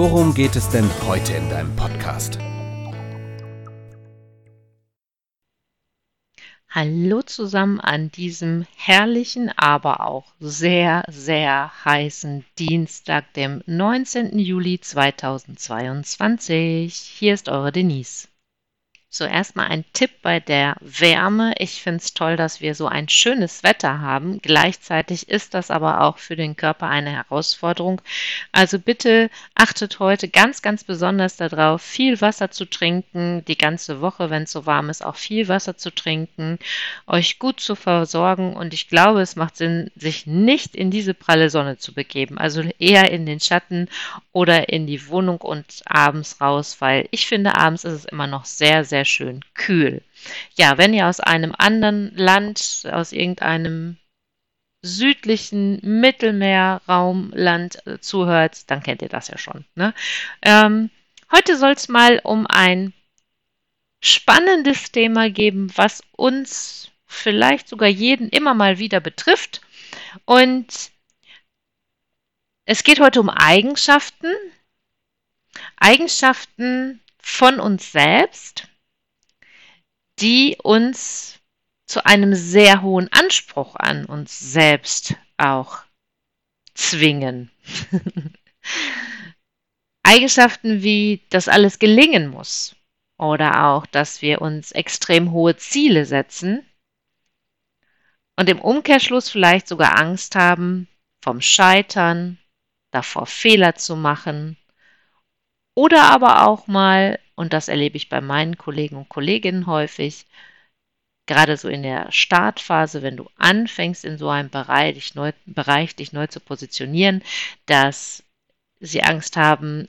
worum geht es denn heute in deinem Podcast? Hallo zusammen an diesem herrlichen, aber auch sehr, sehr heißen Dienstag, dem 19. Juli 2022. Hier ist eure Denise. So erstmal ein Tipp bei der Wärme. Ich finde es toll, dass wir so ein schönes Wetter haben. Gleichzeitig ist das aber auch für den Körper eine Herausforderung. Also bitte achtet heute ganz, ganz besonders darauf, viel Wasser zu trinken, die ganze Woche, wenn es so warm ist, auch viel Wasser zu trinken, euch gut zu versorgen. Und ich glaube, es macht Sinn, sich nicht in diese pralle Sonne zu begeben. Also eher in den Schatten oder in die Wohnung und abends raus, weil ich finde, abends ist es immer noch sehr, sehr schön kühl. Ja, wenn ihr aus einem anderen Land, aus irgendeinem südlichen Mittelmeerraumland äh, zuhört, dann kennt ihr das ja schon. Ne? Ähm, heute soll es mal um ein spannendes Thema geben, was uns vielleicht sogar jeden immer mal wieder betrifft. Und es geht heute um Eigenschaften. Eigenschaften von uns selbst die uns zu einem sehr hohen Anspruch an uns selbst auch zwingen. Eigenschaften wie, dass alles gelingen muss oder auch, dass wir uns extrem hohe Ziele setzen und im Umkehrschluss vielleicht sogar Angst haben vom Scheitern, davor Fehler zu machen oder aber auch mal und das erlebe ich bei meinen Kollegen und Kolleginnen häufig, gerade so in der Startphase, wenn du anfängst in so einem Bereich dich neu, Bereich, dich neu zu positionieren, dass sie Angst haben,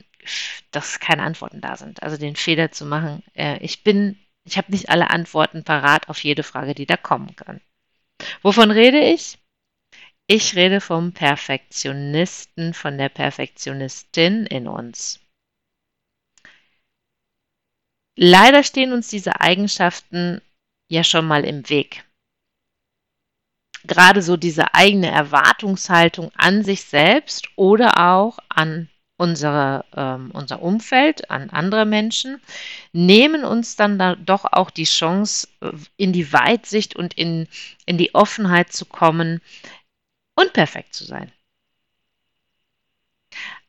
dass keine Antworten da sind. Also den Fehler zu machen, äh, ich bin, ich habe nicht alle Antworten parat auf jede Frage, die da kommen kann. Wovon rede ich? Ich rede vom Perfektionisten, von der Perfektionistin in uns. Leider stehen uns diese Eigenschaften ja schon mal im Weg. Gerade so diese eigene Erwartungshaltung an sich selbst oder auch an unsere, ähm, unser Umfeld, an andere Menschen, nehmen uns dann da doch auch die Chance, äh, in die Weitsicht und in, in die Offenheit zu kommen, unperfekt zu sein.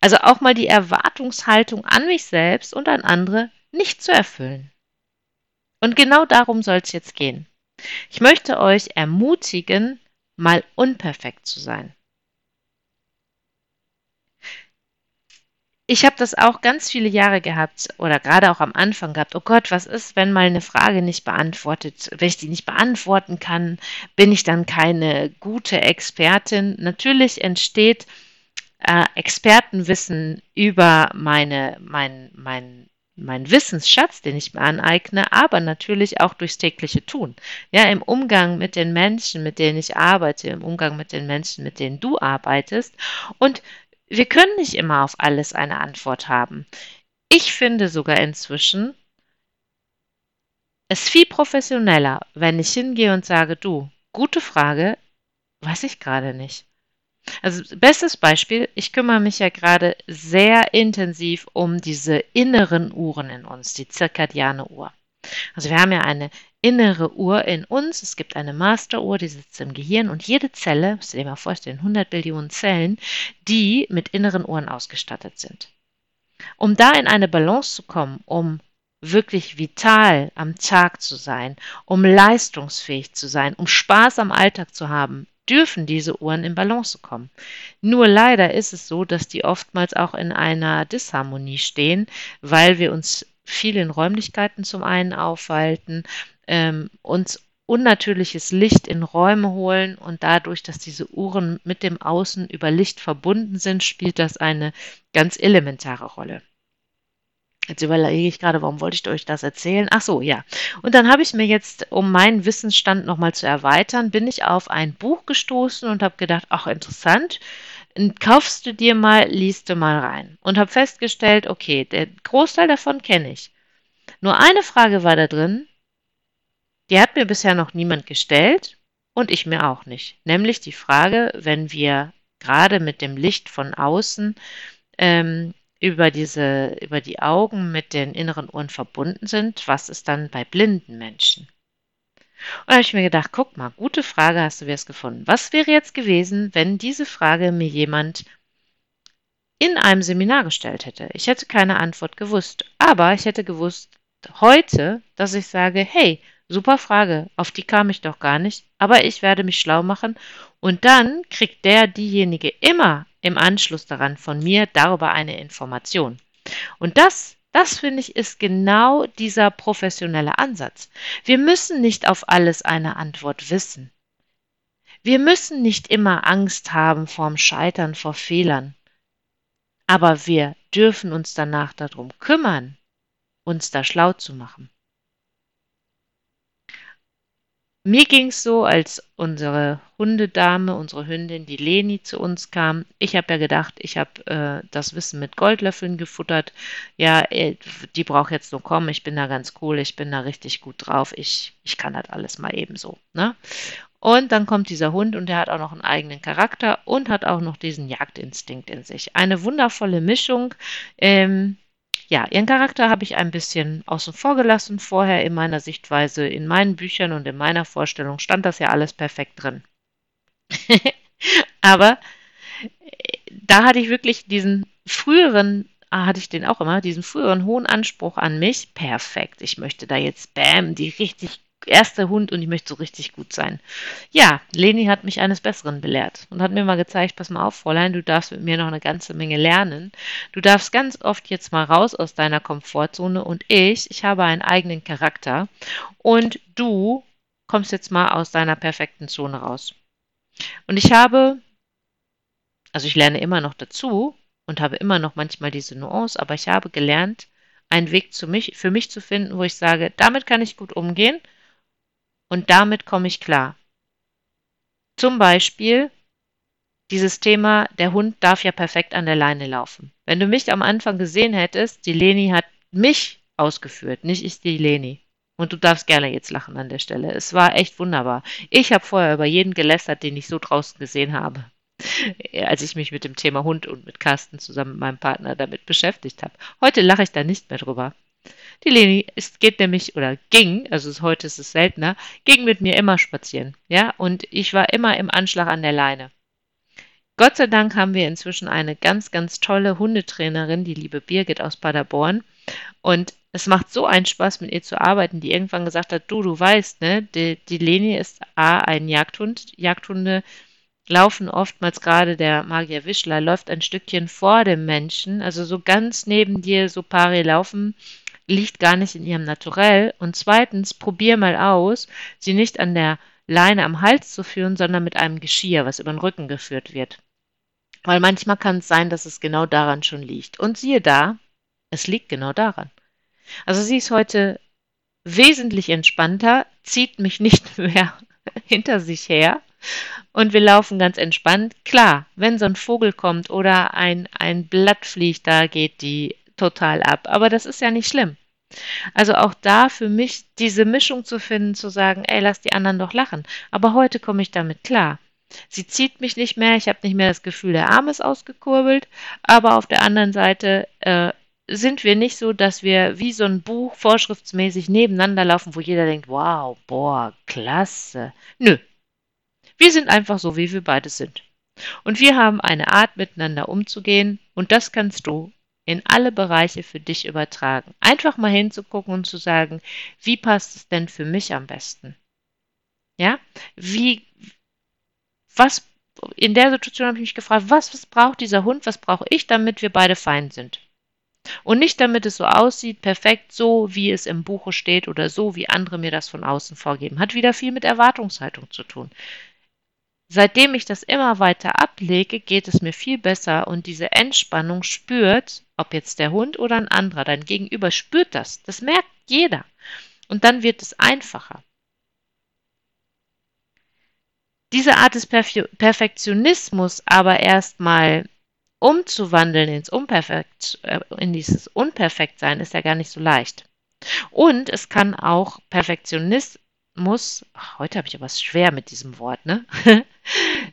Also auch mal die Erwartungshaltung an mich selbst und an andere nicht zu erfüllen. Und genau darum soll es jetzt gehen. Ich möchte euch ermutigen, mal unperfekt zu sein. Ich habe das auch ganz viele Jahre gehabt oder gerade auch am Anfang gehabt. Oh Gott, was ist, wenn mal eine Frage nicht beantwortet, wenn ich die nicht beantworten kann, bin ich dann keine gute Expertin? Natürlich entsteht äh, Expertenwissen über meine, mein, mein mein Wissensschatz, den ich mir aneigne, aber natürlich auch durchs tägliche Tun. Ja, im Umgang mit den Menschen, mit denen ich arbeite, im Umgang mit den Menschen, mit denen du arbeitest. Und wir können nicht immer auf alles eine Antwort haben. Ich finde sogar inzwischen es viel professioneller, wenn ich hingehe und sage, du, gute Frage, weiß ich gerade nicht. Also bestes Beispiel, ich kümmere mich ja gerade sehr intensiv um diese inneren Uhren in uns, die zirkadiane Uhr. Also wir haben ja eine innere Uhr in uns, es gibt eine Masteruhr, die sitzt im Gehirn und jede Zelle, musst du dir mal vorstellen, 100 Billionen Zellen, die mit inneren Uhren ausgestattet sind. Um da in eine Balance zu kommen, um wirklich vital am Tag zu sein, um leistungsfähig zu sein, um Spaß am Alltag zu haben, dürfen diese Uhren in Balance kommen. Nur leider ist es so, dass die oftmals auch in einer Disharmonie stehen, weil wir uns viel in Räumlichkeiten zum einen aufhalten, ähm, uns unnatürliches Licht in Räume holen und dadurch, dass diese Uhren mit dem Außen über Licht verbunden sind, spielt das eine ganz elementare Rolle. Jetzt überlege ich gerade, warum wollte ich euch das erzählen? Ach so, ja. Und dann habe ich mir jetzt, um meinen Wissensstand nochmal zu erweitern, bin ich auf ein Buch gestoßen und habe gedacht, ach interessant, kaufst du dir mal, liest du mal rein. Und habe festgestellt, okay, der Großteil davon kenne ich. Nur eine Frage war da drin, die hat mir bisher noch niemand gestellt und ich mir auch nicht. Nämlich die Frage, wenn wir gerade mit dem Licht von außen ähm, über diese, über die Augen mit den inneren Ohren verbunden sind, was ist dann bei blinden Menschen? Und da habe ich mir gedacht, guck mal, gute Frage, hast du es gefunden. Was wäre jetzt gewesen, wenn diese Frage mir jemand in einem Seminar gestellt hätte? Ich hätte keine Antwort gewusst, aber ich hätte gewusst heute, dass ich sage, hey, super Frage, auf die kam ich doch gar nicht, aber ich werde mich schlau machen und dann kriegt der diejenige immer im Anschluss daran von mir darüber eine Information. Und das, das finde ich, ist genau dieser professionelle Ansatz. Wir müssen nicht auf alles eine Antwort wissen. Wir müssen nicht immer Angst haben vorm Scheitern, vor Fehlern. Aber wir dürfen uns danach darum kümmern, uns da schlau zu machen. Mir ging es so, als unsere Hundedame, unsere Hündin, die Leni, zu uns kam. Ich habe ja gedacht, ich habe äh, das Wissen mit Goldlöffeln gefuttert. Ja, äh, die braucht jetzt nur kommen. Ich bin da ganz cool. Ich bin da richtig gut drauf. Ich, ich kann das alles mal ebenso. Ne? Und dann kommt dieser Hund und der hat auch noch einen eigenen Charakter und hat auch noch diesen Jagdinstinkt in sich. Eine wundervolle Mischung. Ähm, ja, ihren Charakter habe ich ein bisschen außen vor gelassen vorher in meiner Sichtweise. In meinen Büchern und in meiner Vorstellung stand das ja alles perfekt drin. Aber äh, da hatte ich wirklich diesen früheren, ah, hatte ich den auch immer, diesen früheren hohen Anspruch an mich. Perfekt, ich möchte da jetzt, bam, die richtig erste Hund und ich möchte so richtig gut sein. Ja, Leni hat mich eines Besseren belehrt und hat mir mal gezeigt, pass mal auf, Fräulein, du darfst mit mir noch eine ganze Menge lernen. Du darfst ganz oft jetzt mal raus aus deiner Komfortzone und ich, ich habe einen eigenen Charakter und du kommst jetzt mal aus deiner perfekten Zone raus. Und ich habe, also ich lerne immer noch dazu und habe immer noch manchmal diese Nuance, aber ich habe gelernt, einen Weg mich, für mich zu finden, wo ich sage, damit kann ich gut umgehen und damit komme ich klar. Zum Beispiel dieses Thema, der Hund darf ja perfekt an der Leine laufen. Wenn du mich am Anfang gesehen hättest, die Leni hat mich ausgeführt, nicht ich die Leni. Und du darfst gerne jetzt lachen an der Stelle. Es war echt wunderbar. Ich habe vorher über jeden gelästert, den ich so draußen gesehen habe, als ich mich mit dem Thema Hund und mit Carsten zusammen mit meinem Partner damit beschäftigt habe. Heute lache ich da nicht mehr drüber. Die Leni ist, geht nämlich, oder ging, also heute ist es seltener, ging mit mir immer spazieren. Ja, und ich war immer im Anschlag an der Leine. Gott sei Dank haben wir inzwischen eine ganz, ganz tolle Hundetrainerin, die liebe Birgit aus Paderborn. Und es macht so einen Spaß, mit ihr zu arbeiten, die irgendwann gesagt hat, du, du weißt, ne, die, die Leni ist A, ein Jagdhund. Jagdhunde laufen oftmals gerade der Magier Wischler läuft ein Stückchen vor dem Menschen, also so ganz neben dir, so pari laufen liegt gar nicht in ihrem Naturell. Und zweitens, probier mal aus, sie nicht an der Leine am Hals zu führen, sondern mit einem Geschirr, was über den Rücken geführt wird. Weil manchmal kann es sein, dass es genau daran schon liegt. Und siehe da, es liegt genau daran. Also sie ist heute wesentlich entspannter, zieht mich nicht mehr hinter sich her und wir laufen ganz entspannt. Klar, wenn so ein Vogel kommt oder ein, ein Blatt fliegt, da geht die total ab. Aber das ist ja nicht schlimm. Also auch da für mich diese Mischung zu finden, zu sagen, ey, lass die anderen doch lachen. Aber heute komme ich damit klar. Sie zieht mich nicht mehr, ich habe nicht mehr das Gefühl, der Arm ist ausgekurbelt, aber auf der anderen Seite äh, sind wir nicht so, dass wir wie so ein Buch vorschriftsmäßig nebeneinander laufen, wo jeder denkt, wow, boah, klasse. Nö. Wir sind einfach so, wie wir beide sind. Und wir haben eine Art, miteinander umzugehen, und das kannst du in alle Bereiche für dich übertragen. Einfach mal hinzugucken und zu sagen, wie passt es denn für mich am besten? Ja, wie, was, in der Situation habe ich mich gefragt, was, was braucht dieser Hund, was brauche ich, damit wir beide fein sind? Und nicht damit es so aussieht, perfekt so, wie es im Buche steht oder so, wie andere mir das von außen vorgeben. Hat wieder viel mit Erwartungshaltung zu tun. Seitdem ich das immer weiter ablege, geht es mir viel besser und diese Entspannung spürt, ob jetzt der Hund oder ein anderer, dein Gegenüber spürt das. Das merkt jeder. Und dann wird es einfacher. Diese Art des Perfe Perfektionismus aber erstmal umzuwandeln ins Unperfekt, äh, in dieses Unperfektsein ist ja gar nicht so leicht. Und es kann auch Perfektionismus, heute habe ich aber schwer mit diesem Wort, ne?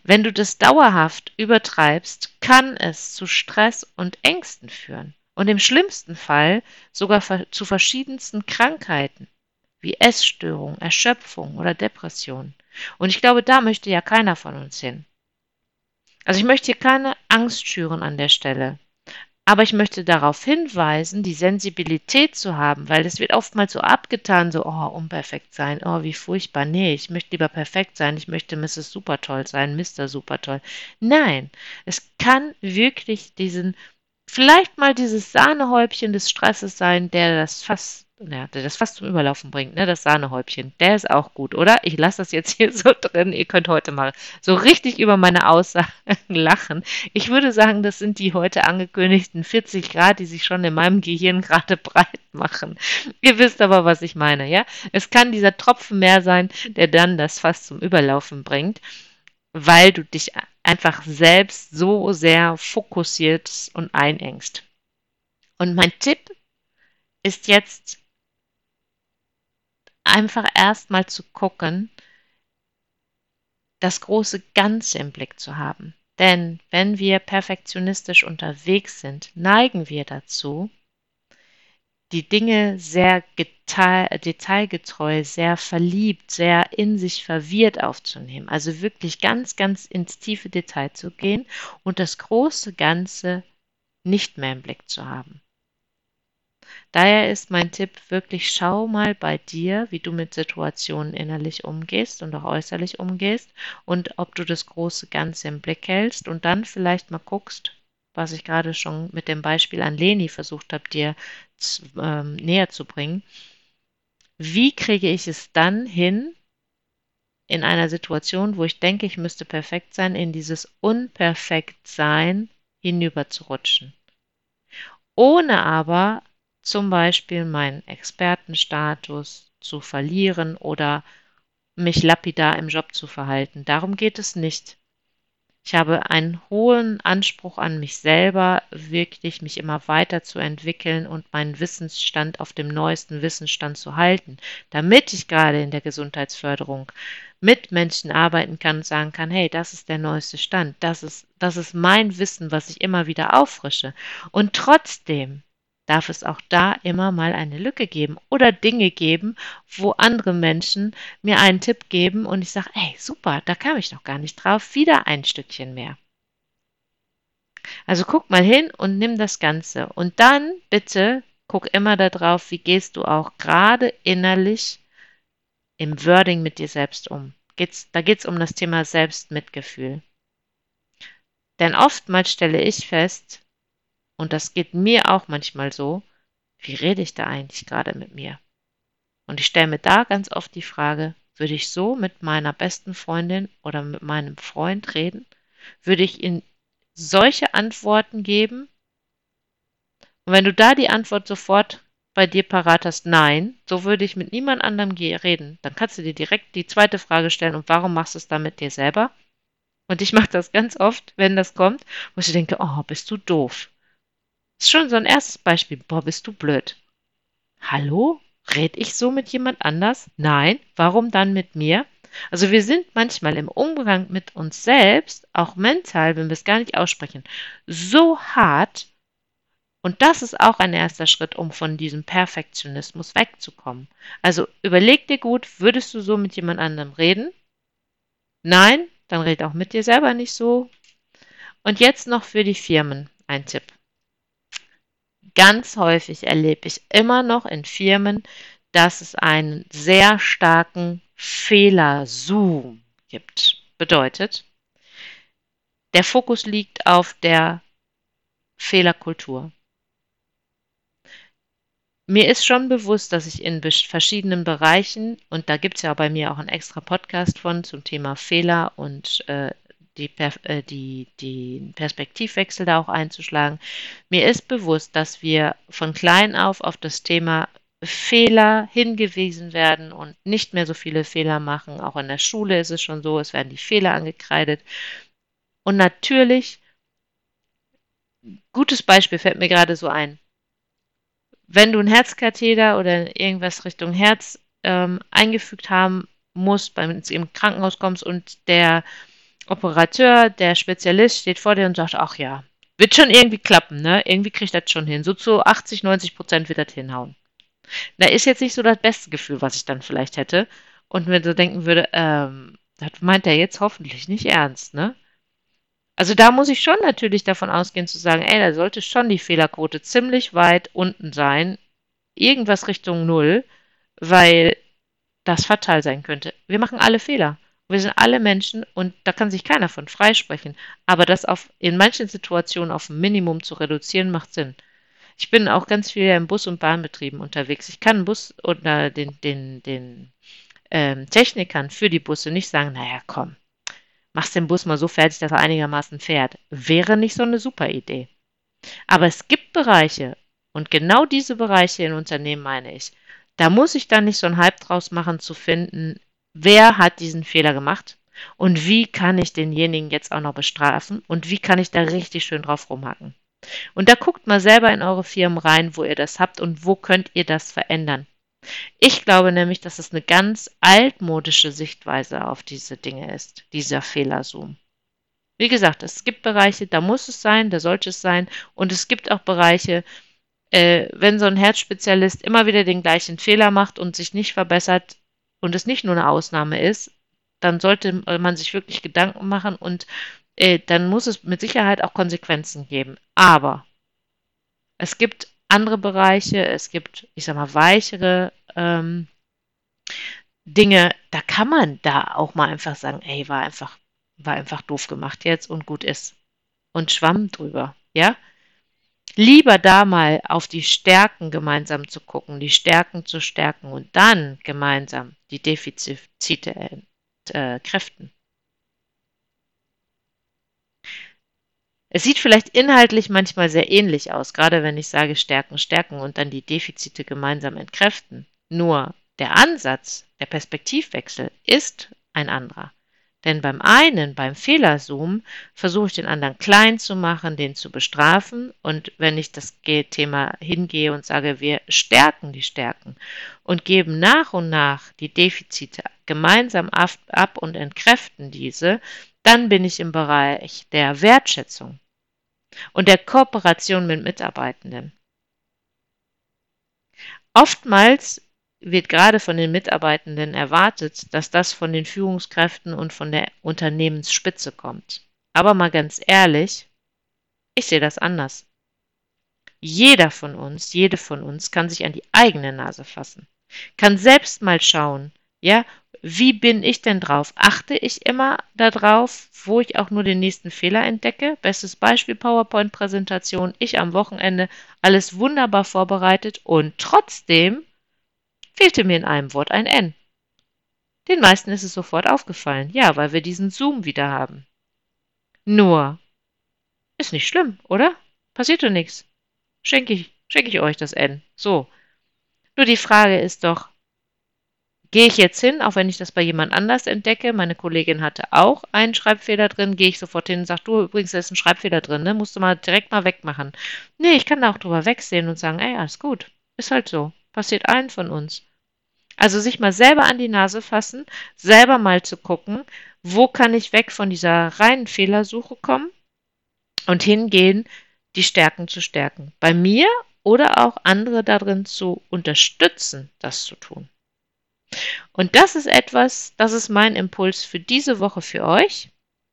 Wenn du das dauerhaft übertreibst, kann es zu Stress und Ängsten führen und im schlimmsten Fall sogar zu verschiedensten Krankheiten wie Essstörung, Erschöpfung oder Depression. Und ich glaube, da möchte ja keiner von uns hin. Also ich möchte hier keine Angst schüren an der Stelle. Aber ich möchte darauf hinweisen, die Sensibilität zu haben, weil es wird oftmals so abgetan, so, oh, unperfekt sein, oh, wie furchtbar. Nee, ich möchte lieber perfekt sein, ich möchte Mrs. Supertoll sein, Mr. Supertoll. Nein, es kann wirklich diesen, vielleicht mal dieses Sahnehäubchen des Stresses sein, der das fast ja, das fast zum Überlaufen bringt, ne? Das Sahnehäubchen. Der ist auch gut, oder? Ich lasse das jetzt hier so drin. Ihr könnt heute mal so richtig über meine Aussagen lachen. Ich würde sagen, das sind die heute angekündigten 40 Grad, die sich schon in meinem Gehirn gerade breit machen. Ihr wisst aber, was ich meine, ja? Es kann dieser Tropfen mehr sein, der dann das fast zum Überlaufen bringt, weil du dich einfach selbst so sehr fokussiert und einengst. Und mein Tipp ist jetzt einfach erstmal zu gucken, das große Ganze im Blick zu haben. Denn wenn wir perfektionistisch unterwegs sind, neigen wir dazu, die Dinge sehr detailgetreu, sehr verliebt, sehr in sich verwirrt aufzunehmen. Also wirklich ganz, ganz ins tiefe Detail zu gehen und das große Ganze nicht mehr im Blick zu haben. Daher ist mein Tipp wirklich, schau mal bei dir, wie du mit Situationen innerlich umgehst und auch äußerlich umgehst und ob du das große Ganze im Blick hältst und dann vielleicht mal guckst, was ich gerade schon mit dem Beispiel an Leni versucht habe, dir ähm, näher zu bringen. Wie kriege ich es dann hin, in einer Situation, wo ich denke, ich müsste perfekt sein, in dieses Unperfektsein hinüberzurutschen? Ohne aber zum Beispiel meinen Expertenstatus zu verlieren oder mich lapidar im Job zu verhalten. Darum geht es nicht. Ich habe einen hohen Anspruch an mich selber, wirklich mich immer weiterzuentwickeln und meinen Wissensstand auf dem neuesten Wissensstand zu halten, damit ich gerade in der Gesundheitsförderung mit Menschen arbeiten kann und sagen kann, hey, das ist der neueste Stand, das ist, das ist mein Wissen, was ich immer wieder auffrische. Und trotzdem darf es auch da immer mal eine Lücke geben oder Dinge geben, wo andere Menschen mir einen Tipp geben und ich sage, ey, super, da kam ich noch gar nicht drauf, wieder ein Stückchen mehr. Also guck mal hin und nimm das Ganze. Und dann bitte guck immer darauf, wie gehst du auch gerade innerlich im Wording mit dir selbst um. Geht's, da geht es um das Thema Selbstmitgefühl. Denn oftmals stelle ich fest, und das geht mir auch manchmal so, wie rede ich da eigentlich gerade mit mir? Und ich stelle mir da ganz oft die Frage, würde ich so mit meiner besten Freundin oder mit meinem Freund reden? Würde ich ihm solche Antworten geben? Und wenn du da die Antwort sofort bei dir parat hast, nein, so würde ich mit niemand anderem reden, dann kannst du dir direkt die zweite Frage stellen, und warum machst du es dann mit dir selber? Und ich mache das ganz oft, wenn das kommt, wo ich denke, oh, bist du doof. Ist schon so ein erstes Beispiel. Boah, bist du blöd. Hallo? Red ich so mit jemand anders? Nein. Warum dann mit mir? Also wir sind manchmal im Umgang mit uns selbst, auch mental, wenn wir es gar nicht aussprechen, so hart. Und das ist auch ein erster Schritt, um von diesem Perfektionismus wegzukommen. Also überleg dir gut, würdest du so mit jemand anderem reden? Nein, dann red auch mit dir selber nicht so. Und jetzt noch für die Firmen ein Tipp. Ganz häufig erlebe ich immer noch in Firmen, dass es einen sehr starken Fehlerzoom gibt. Bedeutet, der Fokus liegt auf der Fehlerkultur. mir ist schon bewusst, dass ich in verschiedenen Bereichen, und da gibt es ja bei mir auch einen extra Podcast von zum Thema Fehler und äh, die, äh, die, Perspektivwechsel da auch einzuschlagen. Mir ist bewusst, dass wir von klein auf auf das Thema Fehler hingewiesen werden und nicht mehr so viele Fehler machen. Auch in der Schule ist es schon so, es werden die Fehler angekreidet. Und natürlich, gutes Beispiel fällt mir gerade so ein. Wenn du ein Herzkatheter oder irgendwas Richtung Herz ähm, eingefügt haben musst, wenn du im Krankenhaus kommst und der Operateur, der Spezialist steht vor dir und sagt, ach ja, wird schon irgendwie klappen, ne? Irgendwie kriegt das schon hin. So zu 80, 90 Prozent wird das hinhauen. Da ist jetzt nicht so das beste Gefühl, was ich dann vielleicht hätte. Und mir so denken würde, ähm, das meint er jetzt hoffentlich nicht ernst, ne? Also da muss ich schon natürlich davon ausgehen zu sagen, ey, da sollte schon die Fehlerquote ziemlich weit unten sein. Irgendwas Richtung Null, weil das fatal sein könnte. Wir machen alle Fehler. Wir sind alle Menschen und da kann sich keiner von freisprechen. Aber das auf, in manchen Situationen auf ein Minimum zu reduzieren, macht Sinn. Ich bin auch ganz viel im Bus- und Bahnbetrieben unterwegs. Ich kann Bus oder den, den, den ähm, Technikern für die Busse nicht sagen, naja, komm, machst den Bus mal so fertig, dass er einigermaßen fährt. Wäre nicht so eine super Idee. Aber es gibt Bereiche, und genau diese Bereiche in Unternehmen meine ich, da muss ich dann nicht so einen Hype draus machen zu finden, wer hat diesen Fehler gemacht und wie kann ich denjenigen jetzt auch noch bestrafen und wie kann ich da richtig schön drauf rumhacken. Und da guckt mal selber in eure Firmen rein, wo ihr das habt und wo könnt ihr das verändern. Ich glaube nämlich, dass es eine ganz altmodische Sichtweise auf diese Dinge ist, dieser Fehlerzoom. Wie gesagt, es gibt Bereiche, da muss es sein, da sollte es sein. Und es gibt auch Bereiche, äh, wenn so ein Herzspezialist immer wieder den gleichen Fehler macht und sich nicht verbessert, und es nicht nur eine Ausnahme ist, dann sollte man sich wirklich Gedanken machen und äh, dann muss es mit Sicherheit auch Konsequenzen geben. Aber es gibt andere Bereiche, es gibt, ich sag mal, weichere ähm, Dinge, da kann man da auch mal einfach sagen, ey, war einfach, war einfach doof gemacht jetzt und gut ist. Und schwamm drüber, ja? Lieber da mal auf die Stärken gemeinsam zu gucken, die Stärken zu stärken und dann gemeinsam die Defizite äh, kräften. Es sieht vielleicht inhaltlich manchmal sehr ähnlich aus, gerade wenn ich sage Stärken, Stärken und dann die Defizite gemeinsam entkräften. Nur der Ansatz, der Perspektivwechsel ist ein anderer. Denn beim einen, beim Fehlerzoom, versuche ich den anderen klein zu machen, den zu bestrafen. Und wenn ich das Thema hingehe und sage, wir stärken die Stärken und geben nach und nach die Defizite gemeinsam ab und entkräften diese, dann bin ich im Bereich der Wertschätzung und der Kooperation mit Mitarbeitenden. Oftmals wird gerade von den Mitarbeitenden erwartet, dass das von den Führungskräften und von der Unternehmensspitze kommt. Aber mal ganz ehrlich, ich sehe das anders. Jeder von uns, jede von uns kann sich an die eigene Nase fassen, kann selbst mal schauen, ja, wie bin ich denn drauf? Achte ich immer darauf, wo ich auch nur den nächsten Fehler entdecke? Bestes Beispiel PowerPoint-Präsentation. Ich am Wochenende alles wunderbar vorbereitet und trotzdem fehlte mir in einem Wort ein N. Den meisten ist es sofort aufgefallen, ja, weil wir diesen Zoom wieder haben. Nur, ist nicht schlimm, oder? Passiert doch nichts. Schenke ich, schenke ich euch das N. So. Nur die Frage ist doch, gehe ich jetzt hin, auch wenn ich das bei jemand anders entdecke, meine Kollegin hatte auch einen Schreibfehler drin, gehe ich sofort hin und sage, du, übrigens, da ist ein Schreibfehler drin, ne? musst du mal direkt mal wegmachen. Nee, ich kann da auch drüber wegsehen und sagen, ey, alles gut, ist halt so, passiert allen von uns. Also sich mal selber an die Nase fassen, selber mal zu gucken, wo kann ich weg von dieser reinen Fehlersuche kommen und hingehen, die Stärken zu stärken. Bei mir oder auch andere darin zu unterstützen, das zu tun. Und das ist etwas, das ist mein Impuls für diese Woche für euch,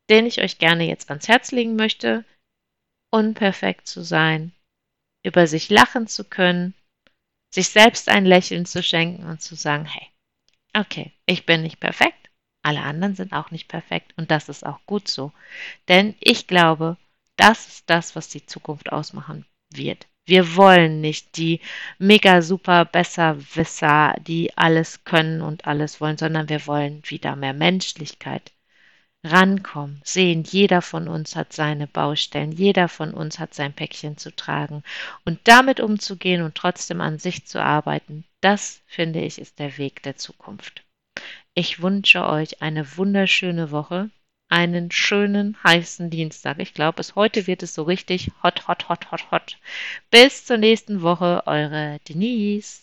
den ich euch gerne jetzt ans Herz legen möchte, unperfekt zu sein, über sich lachen zu können, sich selbst ein Lächeln zu schenken und zu sagen, hey, okay, ich bin nicht perfekt, alle anderen sind auch nicht perfekt und das ist auch gut so. Denn ich glaube, das ist das, was die Zukunft ausmachen wird. Wir wollen nicht die mega super Besserwisser, die alles können und alles wollen, sondern wir wollen wieder mehr Menschlichkeit. Rankommen, sehen, jeder von uns hat seine Baustellen, jeder von uns hat sein Päckchen zu tragen und damit umzugehen und trotzdem an sich zu arbeiten, das finde ich ist der Weg der Zukunft. Ich wünsche euch eine wunderschöne Woche einen schönen heißen Dienstag. Ich glaube, es heute wird es so richtig hot, hot, hot, hot, hot. Bis zur nächsten Woche, eure Denise.